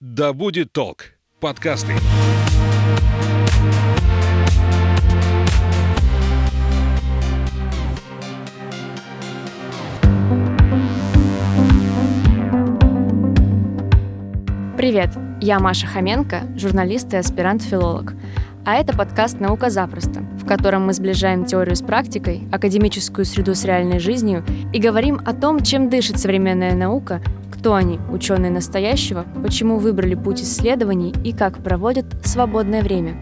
Да будет толк. Подкасты. Привет, я Маша Хоменко, журналист и аспирант-филолог. А это подкаст «Наука запросто», в котором мы сближаем теорию с практикой, академическую среду с реальной жизнью и говорим о том, чем дышит современная наука, кто они, ученые настоящего, почему выбрали путь исследований и как проводят свободное время.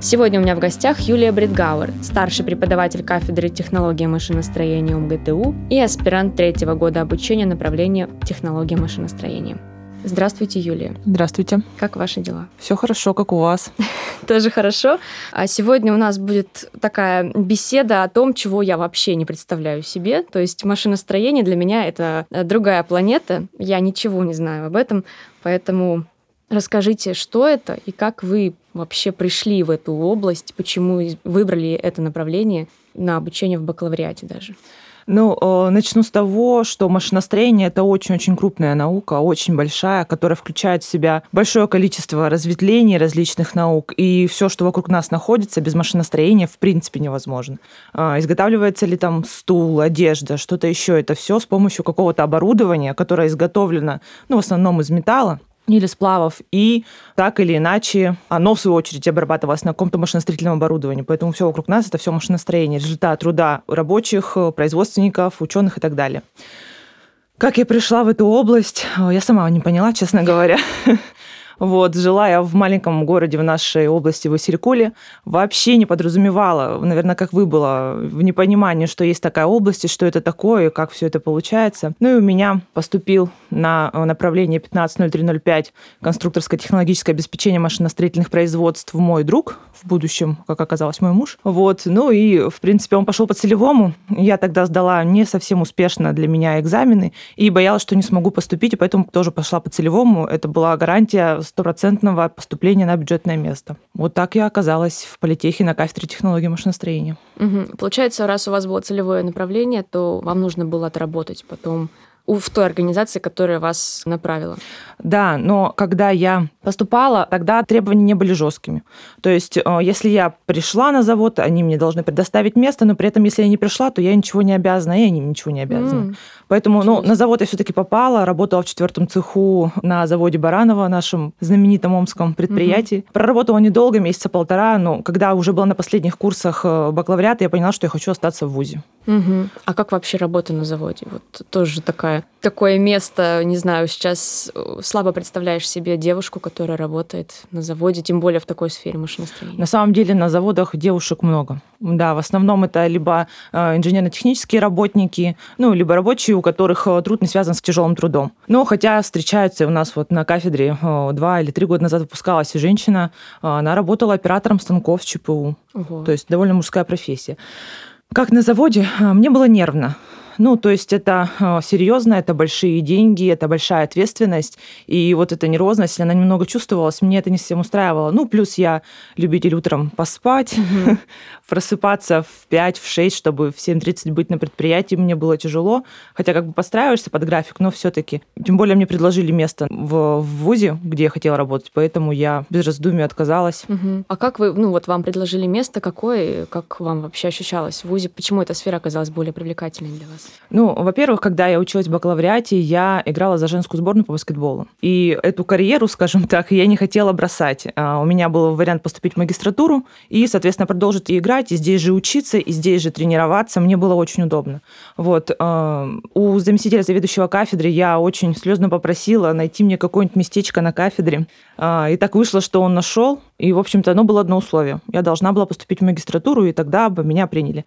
Сегодня у меня в гостях Юлия Бредгауэр, старший преподаватель кафедры технологии машиностроения УМГТУ и аспирант третьего года обучения направления технология машиностроения. Здравствуйте, Юлия. Здравствуйте. Как ваши дела? Все хорошо, как у вас. Тоже хорошо. А сегодня у нас будет такая беседа о том, чего я вообще не представляю себе. То есть машиностроение для меня это другая планета. Я ничего не знаю об этом, поэтому расскажите, что это и как вы вообще пришли в эту область, почему выбрали это направление на обучение в бакалавриате даже. Ну, э, начну с того, что машиностроение – это очень-очень крупная наука, очень большая, которая включает в себя большое количество разветвлений различных наук, и все, что вокруг нас находится, без машиностроения в принципе невозможно. А, изготавливается ли там стул, одежда, что-то еще, это все с помощью какого-то оборудования, которое изготовлено, ну, в основном из металла, или сплавов, и так или иначе оно, в свою очередь, обрабатывалось на каком-то машиностроительном оборудовании. Поэтому все вокруг нас – это все машиностроение, результат труда рабочих, производственников, ученых и так далее. Как я пришла в эту область, я сама не поняла, честно говоря. Вот, жила я в маленьком городе в нашей области, в Василькуле, вообще не подразумевала, наверное, как вы было, в непонимании, что есть такая область, и что это такое, и как все это получается. Ну и у меня поступил на направление 150305 конструкторское технологическое обеспечение машиностроительных производств мой друг, в будущем, как оказалось, мой муж. Вот, ну и, в принципе, он пошел по целевому. Я тогда сдала не совсем успешно для меня экзамены и боялась, что не смогу поступить, и поэтому тоже пошла по целевому. Это была гарантия стопроцентного поступления на бюджетное место. Вот так я оказалась в политехе на кафедре технологии машиностроения. Угу. Получается, раз у вас было целевое направление, то вам нужно было отработать потом в той организации, которая вас направила. Да, но когда я поступала, тогда требования не были жесткими. То есть, э, если я пришла на завод, они мне должны предоставить место, но при этом, если я не пришла, то я ничего не обязана, и они ничего не обязаны. Mm. Поэтому ну, на завод я все-таки попала, работала в четвертом цеху на заводе Баранова, нашем знаменитом омском предприятии. Mm-hmm. Проработала недолго, месяца полтора, но когда уже была на последних курсах э, бакалавриата, я поняла, что я хочу остаться в ВУЗе. Угу. А как вообще работа на заводе? Вот тоже такая, такое место, не знаю, сейчас э, слабо представляешь себе девушку, которая работает на заводе, тем более в такой сфере машиностроения. На самом деле на заводах девушек много. Да, в основном это либо э, инженерно-технические работники, ну, либо рабочие, у которых э, труд не связан с тяжелым трудом. Но хотя встречаются у нас вот на кафедре два или три года назад выпускалась женщина, она работала оператором станков ЧПУ. Ого. То есть довольно мужская профессия. Как на заводе, мне было нервно. Ну, то есть это а, серьезно, это большие деньги, это большая ответственность. И вот эта нервозность, она немного чувствовалась, мне это не совсем устраивало. Ну, плюс я любитель утром поспать, mm-hmm. просыпаться в 5, в 6, чтобы в 7.30 быть на предприятии, мне было тяжело. Хотя как бы подстраиваешься под график, но все таки Тем более мне предложили место в, в ВУЗе, где я хотела работать, поэтому я без раздумий отказалась. Mm-hmm. А как вы, ну вот вам предложили место, какое, как вам вообще ощущалось в ВУЗе? Почему эта сфера оказалась более привлекательной для вас? Ну, во-первых, когда я училась в бакалавриате, я играла за женскую сборную по баскетболу. И эту карьеру, скажем так, я не хотела бросать. А, у меня был вариант поступить в магистратуру и, соответственно, продолжить играть, и здесь же учиться, и здесь же тренироваться. Мне было очень удобно. Вот. А, у заместителя заведующего кафедры я очень слезно попросила найти мне какое-нибудь местечко на кафедре. А, и так вышло, что он нашел. И, в общем-то, оно было одно условие. Я должна была поступить в магистратуру, и тогда бы меня приняли.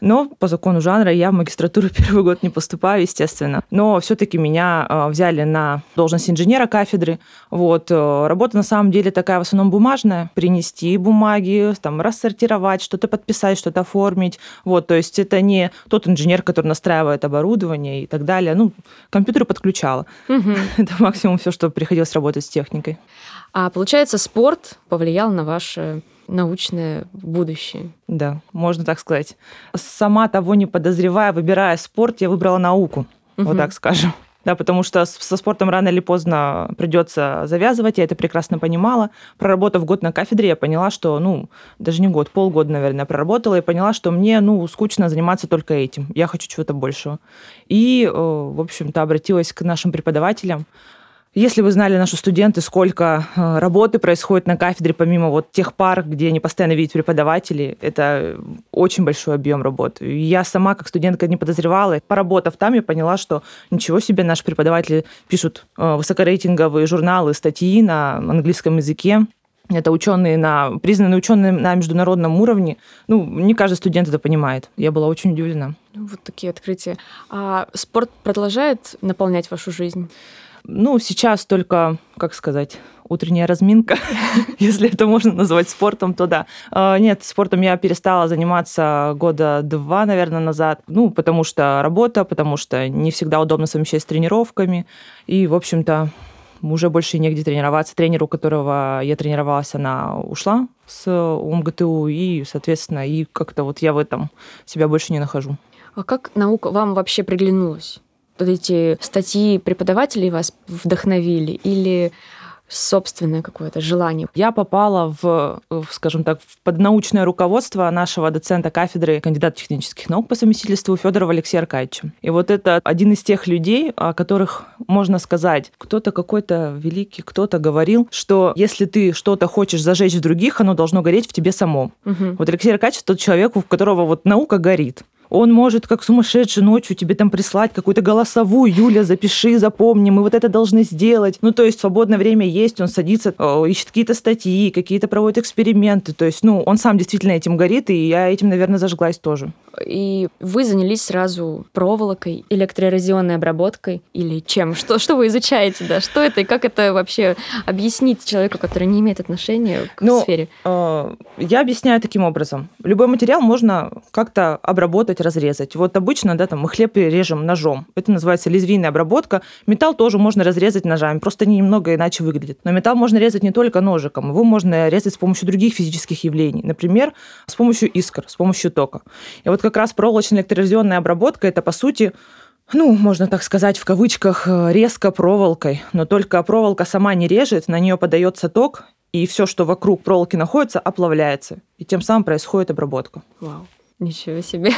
Но по закону жанра я в магистратуру первый год не поступаю, естественно. Но все-таки меня а, взяли на должность инженера кафедры. Вот. Э, работа на самом деле такая в основном бумажная. Принести бумаги, там, рассортировать, что-то подписать, что-то оформить. Вот. То есть это не тот инженер, который настраивает оборудование и так далее. Ну, компьютеры подключала. Угу. Это максимум все, что приходилось работать с техникой. А получается, спорт повлиял на ваше научное будущее. Да, можно так сказать. Сама того не подозревая, выбирая спорт, я выбрала науку, угу. вот так скажем. Да, потому что со спортом рано или поздно придется завязывать, я это прекрасно понимала. Проработав год на кафедре, я поняла, что, ну, даже не год, полгода, наверное, проработала, и поняла, что мне, ну, скучно заниматься только этим. Я хочу чего-то большего. И, э, в общем-то, обратилась к нашим преподавателям, если вы знали наши студенты, сколько э, работы происходит на кафедре, помимо вот тех пар, где они постоянно видят преподавателей, это очень большой объем работы. Я сама, как студентка, не подозревала. Поработав там, я поняла, что ничего себе, наши преподаватели пишут э, высокорейтинговые журналы, статьи на английском языке. Это ученые на, признанные ученые на международном уровне. Ну, не каждый студент это понимает. Я была очень удивлена. Вот такие открытия. А спорт продолжает наполнять вашу жизнь? Ну, сейчас только, как сказать, утренняя разминка, если это можно назвать спортом, то да. А, нет, спортом я перестала заниматься года два, наверное, назад. Ну, потому что работа, потому что не всегда удобно совмещать с тренировками. И, в общем-то, уже больше негде тренироваться. Тренер, у которого я тренировалась, она ушла с УМГТУ, и, соответственно, и как-то вот я в этом себя больше не нахожу. А как наука вам вообще приглянулась? Вот эти статьи преподавателей вас вдохновили или собственное какое-то желание? Я попала в, скажем так, в поднаучное руководство нашего доцента кафедры кандидата технических наук по совместительству Федорова Алексея Аркадьевича. И вот это один из тех людей, о которых можно сказать, кто-то какой-то великий, кто-то говорил, что если ты что-то хочешь зажечь в других, оно должно гореть в тебе самом. Угу. Вот Алексей Аркадьевич тот человек, у которого вот наука горит. Он может как сумасшедший ночью тебе там прислать какую-то голосовую, Юля, запиши, запомни, мы вот это должны сделать. Ну, то есть свободное время есть, он садится, ищет какие-то статьи, какие-то проводит эксперименты. То есть, ну, он сам действительно этим горит, и я этим, наверное, зажглась тоже. И вы занялись сразу проволокой, электроэрозионной обработкой или чем? Что, что вы изучаете, да? Что это и как это вообще объяснить человеку, который не имеет отношения к ну, сфере? Э, я объясняю таким образом. Любой материал можно как-то обработать, разрезать. Вот обычно, да, там мы хлеб режем ножом. Это называется лезвийная обработка. Металл тоже можно разрезать ножами, просто они немного иначе выглядят. Но металл можно резать не только ножиком, его можно резать с помощью других физических явлений. Например, с помощью искр, с помощью тока. И вот как раз проволочная электроэрозионная обработка – это, по сути, ну, можно так сказать, в кавычках, резко проволокой. Но только проволока сама не режет, на нее подается ток, и все, что вокруг проволоки находится, оплавляется. И тем самым происходит обработка. Вау. Ничего себе.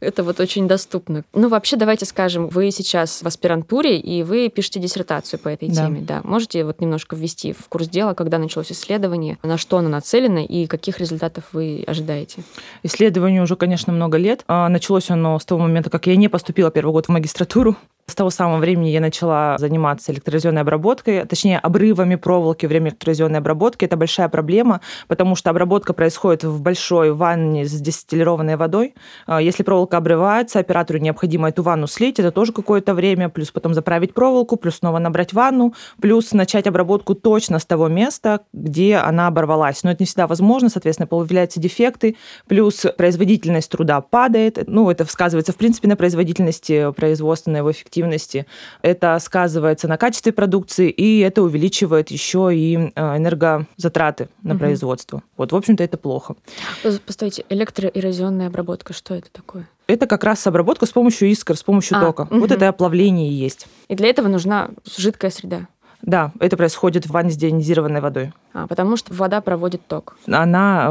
Это вот очень доступно. Ну, вообще, давайте скажем, вы сейчас в аспирантуре, и вы пишете диссертацию по этой да. теме. Да. Можете вот немножко ввести в курс дела, когда началось исследование, на что оно нацелено и каких результатов вы ожидаете? Исследованию уже, конечно, много лет. А, началось оно с того момента, как я не поступила первый год в магистратуру. С того самого времени я начала заниматься электролизионной обработкой, точнее, обрывами проволоки во время электролизионной обработки. Это большая проблема, потому что обработка происходит в большой ванне с дистиллированной водой. А, если проволока обрывается, оператору необходимо эту ванну слить, это тоже какое-то время, плюс потом заправить проволоку, плюс снова набрать ванну, плюс начать обработку точно с того места, где она оборвалась. Но это не всегда возможно, соответственно, появляются дефекты, плюс производительность труда падает. Ну, это сказывается, в принципе, на производительности производства, на его эффективности эффективности. Это сказывается на качестве продукции, и это увеличивает еще и э, энергозатраты на угу. производство. Вот, в общем-то, это плохо. Постойте, электроэрозионная обработка, что это такое? Это как раз обработка с помощью искр, с помощью а, тока. Угу. Вот это оплавление и есть. И для этого нужна жидкая среда. Да, это происходит в ванне с деонизированной водой. А, потому что вода проводит ток. Она,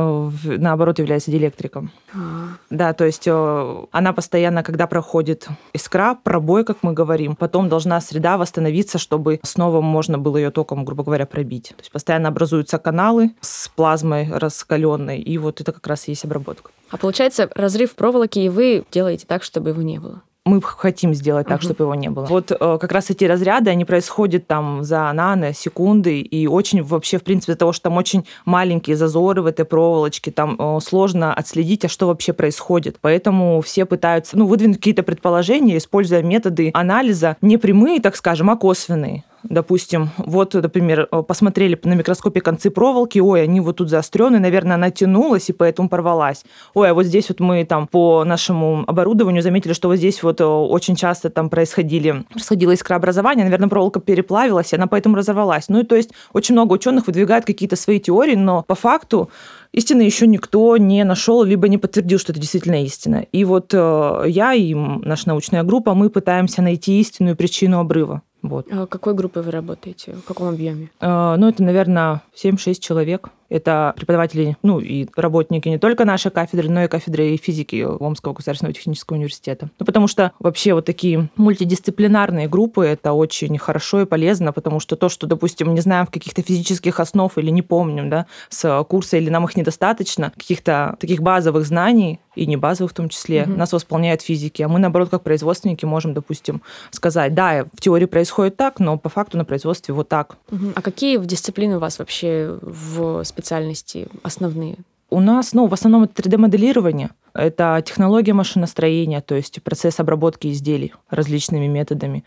э, наоборот, является диэлектриком. А. Да, то есть э, она постоянно, когда проходит искра, пробой, как мы говорим, потом должна среда восстановиться, чтобы снова можно было ее током, грубо говоря, пробить. То есть постоянно образуются каналы с плазмой раскаленной, и вот это как раз и есть обработка. А получается разрыв проволоки, и вы делаете так, чтобы его не было? Мы хотим сделать так, угу. чтобы его не было. Вот э, как раз эти разряды, они происходят там за нано, секунды, и очень вообще, в принципе, из-за того, что там очень маленькие зазоры в этой проволочке, там э, сложно отследить, а что вообще происходит. Поэтому все пытаются, ну, выдвинуть какие-то предположения, используя методы анализа не прямые, так скажем, а косвенные допустим, вот, например, посмотрели на микроскопе концы проволоки, ой, они вот тут заостренные, наверное, она тянулась и поэтому порвалась. Ой, а вот здесь вот мы там по нашему оборудованию заметили, что вот здесь вот очень часто там происходили, происходило искрообразование, наверное, проволока переплавилась, и она поэтому разорвалась. Ну и то есть очень много ученых выдвигают какие-то свои теории, но по факту истины еще никто не нашел, либо не подтвердил, что это действительно истина. И вот э, я и наша научная группа, мы пытаемся найти истинную причину обрыва. Вот. А какой группой вы работаете? В каком объеме? Э, ну, это, наверное, 7-6 человек. Это преподаватели, ну и работники не только нашей кафедры, но и кафедры физики Омского государственного технического университета. Ну, потому что вообще вот такие мультидисциплинарные группы, это очень хорошо и полезно, потому что то, что, допустим, не знаем в каких-то физических основ или не помним, да, с курса, или нам их недостаточно, каких-то таких базовых знаний, и не базовых в том числе, угу. нас восполняют физики. А мы, наоборот, как производственники можем, допустим, сказать, да, в теории происходит так, но по факту на производстве вот так. Угу. А какие дисциплины у вас вообще в специальности основные? У нас, ну, в основном это 3D-моделирование. Это технология машиностроения, то есть процесс обработки изделий различными методами.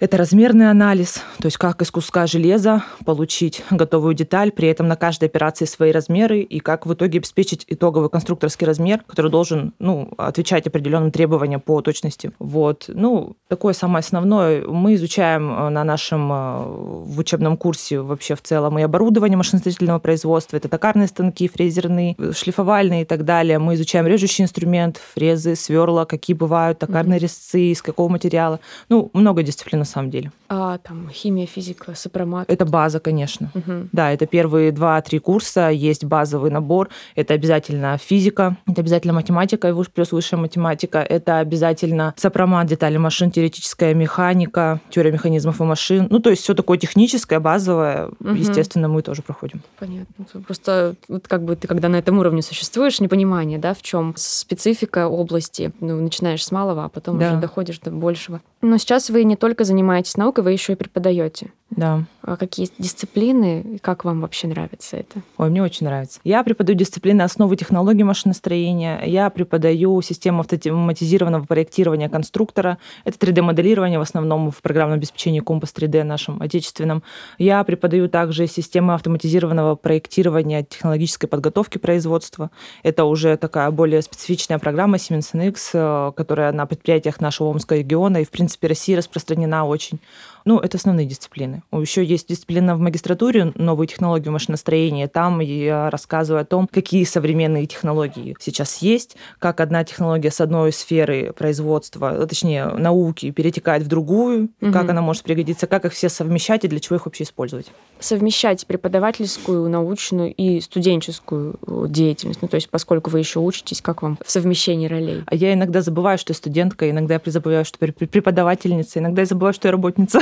Это размерный анализ, то есть как из куска железа получить готовую деталь, при этом на каждой операции свои размеры, и как в итоге обеспечить итоговый конструкторский размер, который должен ну, отвечать определенным требованиям по точности. Вот. Ну, такое самое основное. Мы изучаем э, на нашем э, в учебном курсе вообще в целом и оборудование машиностроительного производства. Это токарные станки, фрезерные, шлифовальные и так далее. Мы изучаем режущий инструмент, фрезы, сверла, какие бывают, токарные резцы, из какого материала. Ну, много дисциплин самом деле. А там химия, физика, сопромат? Это база, конечно. Угу. Да, это первые два-три курса, есть базовый набор. Это обязательно физика, это обязательно математика плюс высшая математика, это обязательно сопромат, детали машин, теоретическая механика, теория механизмов и машин. Ну, то есть все такое техническое, базовое, угу. естественно, мы тоже проходим. Понятно. Просто вот как бы ты, когда на этом уровне существуешь, непонимание, да, в чем специфика области, ну, начинаешь с малого, а потом да. уже доходишь до большего. Но сейчас вы не только занимаетесь наукой, вы еще и преподаете. Да. А какие дисциплины, как вам вообще нравится это? Ой, мне очень нравится. Я преподаю дисциплины основы технологий машиностроения, я преподаю систему автоматизированного проектирования конструктора, это 3D-моделирование в основном в программном обеспечении Компас 3D нашем отечественном. Я преподаю также систему автоматизированного проектирования технологической подготовки производства. Это уже такая более специфичная программа Siemens NX, э, которая на предприятиях нашего Омского региона и, в принципе, России распространена очень. Ну, это основные дисциплины. Еще есть дисциплина в магистратуре «Новые технологии машиностроения». Там я рассказываю о том, какие современные технологии сейчас есть, как одна технология с одной сферы производства, точнее, науки, перетекает в другую, угу. как она может пригодиться, как их все совмещать и для чего их вообще использовать. Совмещать преподавательскую, научную и студенческую э, деятельность. Ну, то есть, поскольку вы еще учитесь, как вам в совмещении ролей? А я иногда забываю, что я студентка, иногда я забываю, что я преподавательница, иногда я забываю, что я работница.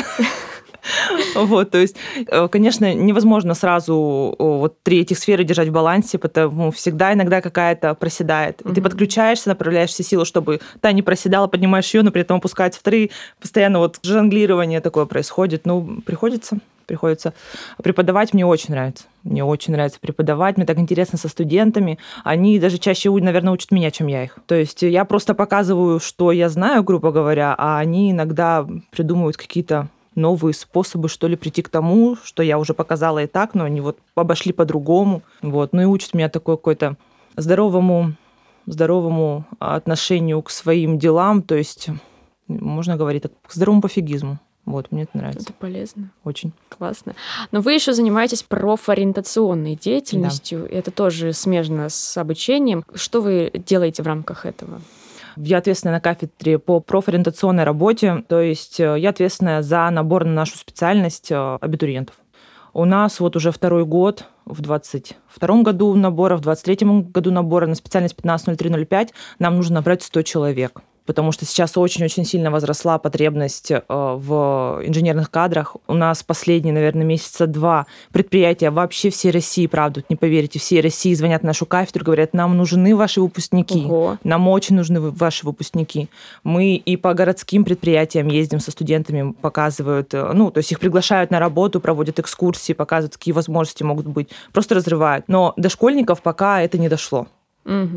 Вот, то есть, э, конечно, невозможно сразу вот три этих сферы держать в балансе, потому всегда иногда какая-то проседает. И ты подключаешься, направляешь все силы, чтобы та не проседала, поднимаешь ее, но при этом опускается в три. Постоянно вот жонглирование такое происходит. Ну, приходится приходится преподавать. Мне очень нравится. Мне очень нравится преподавать. Мне так интересно со студентами. Они даже чаще, наверное, учат меня, чем я их. То есть я просто показываю, что я знаю, грубо говоря, а они иногда придумывают какие-то новые способы, что ли, прийти к тому, что я уже показала и так, но они вот обошли по-другому. Вот. Ну и учат меня такой какой-то здоровому, здоровому отношению к своим делам, то есть можно говорить так, к здоровому пофигизму. Вот, мне это нравится. Это полезно. Очень. Классно. Но вы еще занимаетесь профориентационной деятельностью. Да. Это тоже смежно с обучением. Что вы делаете в рамках этого? Я ответственна на кафедре по профориентационной работе, то есть э, я ответственная за набор на нашу специальность э, абитуриентов. У нас вот уже второй год, в 22 году набора, в 23 году набора на специальность 15.03.05 нам нужно набрать 100 человек потому что сейчас очень-очень сильно возросла потребность э, в инженерных кадрах. У нас последние, наверное, месяца два предприятия вообще всей России, правда, не поверите, всей России звонят в нашу кафедру, говорят, нам нужны ваши выпускники, Ого. нам очень нужны ваши выпускники. Мы и по городским предприятиям ездим со студентами, показывают, э, ну, то есть их приглашают на работу, проводят экскурсии, показывают, какие возможности могут быть, просто разрывают. Но до школьников пока это не дошло.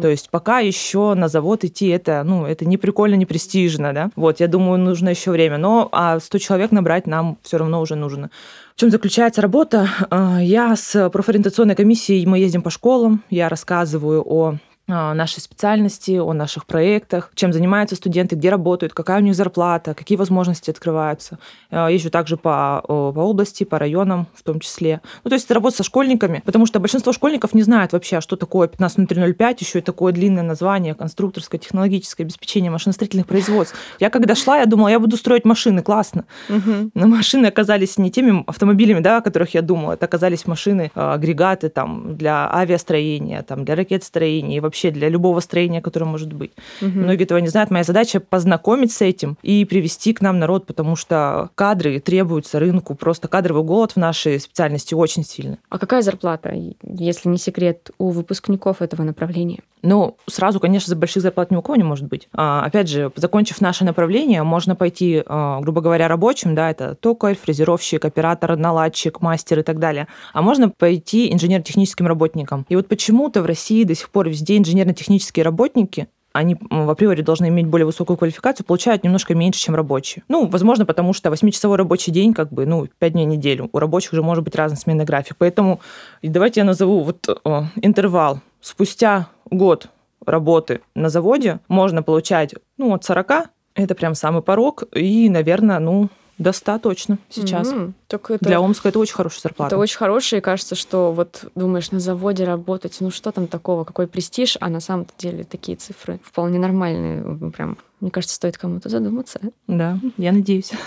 То есть пока еще на завод идти это, ну, это не прикольно, не престижно, да. Вот, я думаю, нужно еще время. Но а 100 человек набрать нам все равно уже нужно. В чем заключается работа? А, я с профориентационной комиссией, мы ездим по школам, я рассказываю о нашей специальности, о наших проектах, чем занимаются студенты, где работают, какая у них зарплата, какие возможности открываются. Езжу также по, по области, по районам в том числе. Ну, то есть это работа со школьниками, потому что большинство школьников не знают вообще, что такое 15005, еще и такое длинное название, конструкторское, технологическое обеспечение машиностроительных производств. Я когда шла, я думала, я буду строить машины, классно. Угу. Но машины оказались не теми автомобилями, да, о которых я думала, это оказались машины, агрегаты там, для авиастроения, там, для ракетостроения и вообще вообще для любого строения, которое может быть. Угу. Многие этого не знают. Моя задача познакомить с этим и привести к нам народ, потому что кадры требуются рынку. Просто кадровый голод в нашей специальности очень сильный. А какая зарплата, если не секрет, у выпускников этого направления? Ну, сразу, конечно, за больших зарплат ни у кого не может быть. А, опять же, закончив наше направление, можно пойти, а, грубо говоря, рабочим, да, это токарь, фрезеровщик, оператор, наладчик, мастер и так далее. А можно пойти инженер-техническим работником. И вот почему-то в России до сих пор везде инженерно-технические работники они в априори должны иметь более высокую квалификацию, получают немножко меньше, чем рабочие. Ну, возможно, потому что 8-часовой рабочий день, как бы, ну, 5 дней в неделю. У рабочих же может быть разный сменный график. Поэтому давайте я назову вот э, интервал. Спустя год работы на заводе можно получать, ну, от 40, это прям самый порог, и, наверное, ну, до 100 точно сейчас. Mm-hmm. Так это, Для Омска это очень хорошая зарплата. Это очень хорошая, и кажется, что вот думаешь, на заводе работать, ну что там такого, какой престиж, а на самом-то деле такие цифры вполне нормальные. Прям, мне кажется, стоит кому-то задуматься. Да, я надеюсь.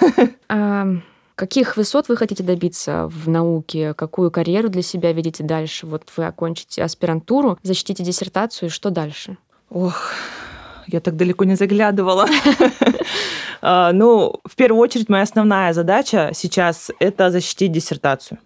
А, каких высот вы хотите добиться в науке? Какую карьеру для себя видите дальше? Вот вы окончите аспирантуру, защитите диссертацию, и что дальше? Ох, я так далеко не заглядывала. А, ну, в первую очередь, моя основная задача сейчас – это защитить диссертацию.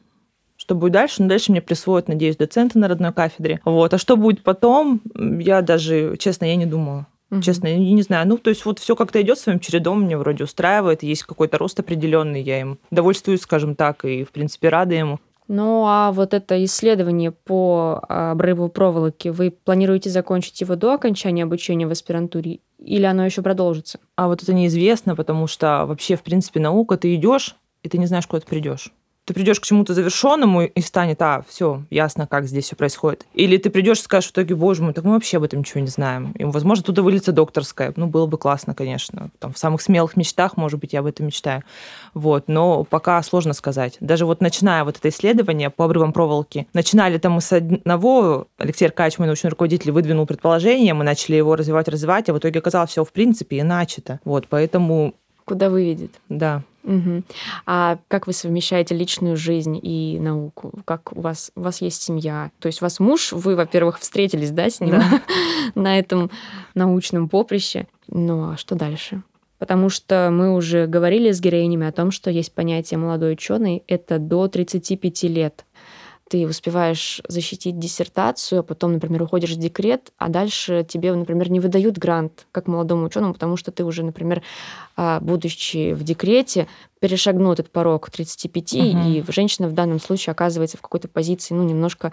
Что будет дальше? Ну, дальше мне присвоят, надеюсь, доценты на родной кафедре. Вот. А что будет потом, я даже, честно, я не думала. Угу. Честно, я не знаю. Ну, то есть вот все как-то идет своим чередом, мне вроде устраивает, есть какой-то рост определенный, я им довольствуюсь, скажем так, и, в принципе, рада ему. Ну а вот это исследование по обрыву проволоки, вы планируете закончить его до окончания обучения в аспирантуре или оно еще продолжится? А вот это неизвестно, потому что вообще, в принципе, наука, ты идешь, и ты не знаешь, куда ты придешь ты придешь к чему-то завершенному и станет, а, все, ясно, как здесь все происходит. Или ты придешь и скажешь в итоге, боже мой, так мы вообще об этом ничего не знаем. И, возможно, туда выльется докторская. Ну, было бы классно, конечно. Там, в самых смелых мечтах, может быть, я об этом мечтаю. Вот, но пока сложно сказать. Даже вот начиная вот это исследование по обрывам проволоки, начинали там мы с одного, Алексей Аркадьевич, мой научный руководитель, выдвинул предположение, мы начали его развивать, развивать, а в итоге оказалось все в принципе иначе-то. Вот, поэтому... Куда выведет. Да. Угу. А как вы совмещаете личную жизнь и науку? Как у вас у вас есть семья? То есть у вас муж, вы, во-первых, встретились, да, с ним да. на этом научном поприще. Ну а что дальше? Потому что мы уже говорили с героинями о том, что есть понятие молодой ученый, это до 35 лет ты успеваешь защитить диссертацию, а потом, например, уходишь в декрет, а дальше тебе, например, не выдают грант как молодому ученому, потому что ты уже, например, а, будучи в декрете, перешагнул этот порог 35, угу. и женщина в данном случае оказывается в какой-то позиции, ну, немножко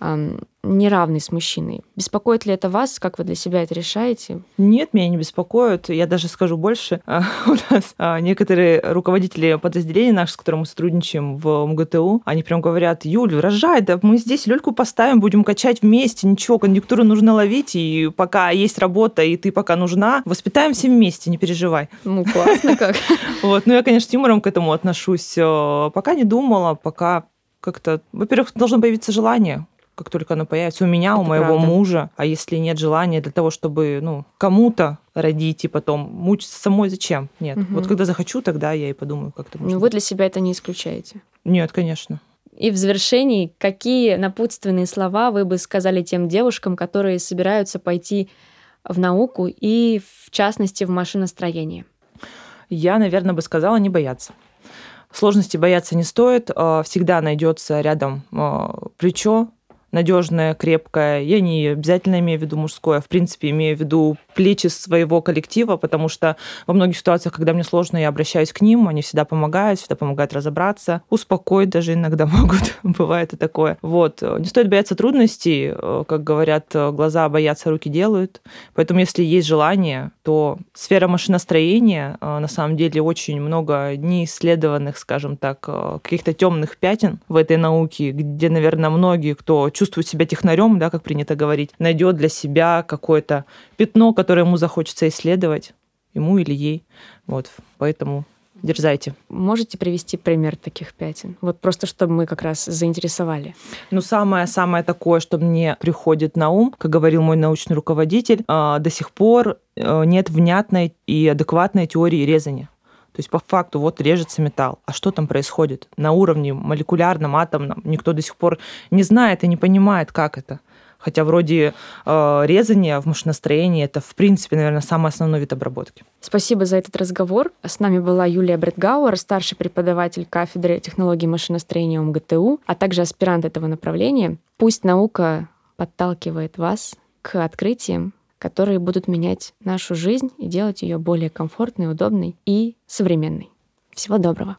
эм, неравной с мужчиной. Беспокоит ли это вас? Как вы для себя это решаете? Нет, меня не беспокоит. Я даже скажу больше. У нас а, некоторые руководители подразделений наших, с которыми мы сотрудничаем в МГТУ, они прям говорят, Юль, рожай, да мы здесь люльку поставим, будем качать вместе, ничего, конъюнктуру нужно ловить, и пока есть работа, и ты пока нужна, воспитаем все вместе, не переживай. Ну, классно как. Вот, ну я, конечно, юмором к этому отношусь. Э, пока не думала, пока как-то... Во-первых, должно появиться желание, как только оно появится у меня, Это у моего правда. мужа. А если нет желания для того, чтобы ну, кому-то родить и потом мучиться самой, зачем? Нет. Угу. Вот когда захочу, тогда я и подумаю, как это можно. Ну вы для себя это не исключаете? Нет, конечно. И в завершении, какие напутственные слова вы бы сказали тем девушкам, которые собираются пойти в науку и, в частности, в машиностроение? Я, наверное, бы сказала не бояться. Сложности бояться не стоит. А, всегда найдется рядом а, плечо, надежное, крепкое. Я не обязательно имею в виду мужское, а в принципе имею в виду плечи своего коллектива, потому что во многих ситуациях, когда мне сложно, я обращаюсь к ним, они всегда помогают, всегда помогают разобраться, успокоить даже иногда могут, бывает и такое. Вот. Не стоит бояться трудностей, как говорят, глаза боятся, руки делают. Поэтому если есть желание, то сфера машиностроения на самом деле очень много неисследованных, скажем так, каких-то темных пятен в этой науке, где, наверное, многие, кто чувствует себя технарем, да, как принято говорить, найдет для себя какое-то пятно, которое ему захочется исследовать, ему или ей. Вот, поэтому дерзайте. Можете привести пример таких пятен? Вот просто, чтобы мы как раз заинтересовали. Ну, самое-самое такое, что мне приходит на ум, как говорил мой научный руководитель, а, до сих пор э, нет внятной и адекватной теории резания. То есть по факту вот режется металл. А что там происходит? На уровне молекулярном, атомном никто до сих пор не знает и не понимает, как это. Хотя вроде э, резания в машиностроении это, в принципе, наверное, самый основной вид обработки. Спасибо за этот разговор. С нами была Юлия Бредгауэр, старший преподаватель кафедры технологий машиностроения МГТУ, а также аспирант этого направления. Пусть наука подталкивает вас к открытиям, которые будут менять нашу жизнь и делать ее более комфортной, удобной и современной. Всего доброго!